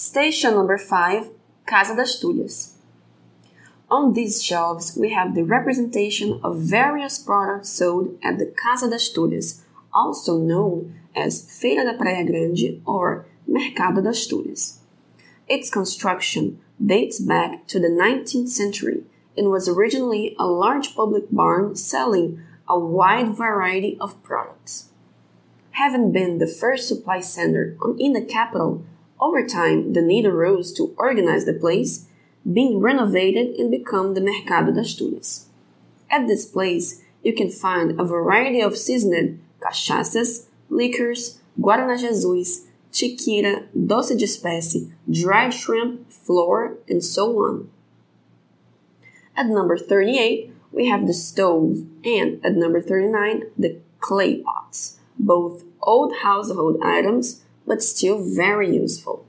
Station number 5, Casa das Tulhas. On these shelves, we have the representation of various products sold at the Casa das Tulhas, also known as Feira da Praia Grande or Mercado das Tulhas. Its construction dates back to the 19th century and was originally a large public barn selling a wide variety of products. Having been the first supply center in the capital, over time, the need arose to organize the place, being renovated and become the Mercado das Tulhas. At this place, you can find a variety of seasoned cachaças, liquors, Guaraná Jesus, chiquita, doce de espécie, dried shrimp, flour, and so on. At number 38, we have the stove, and at number 39, the clay pots, both old household items but still very useful.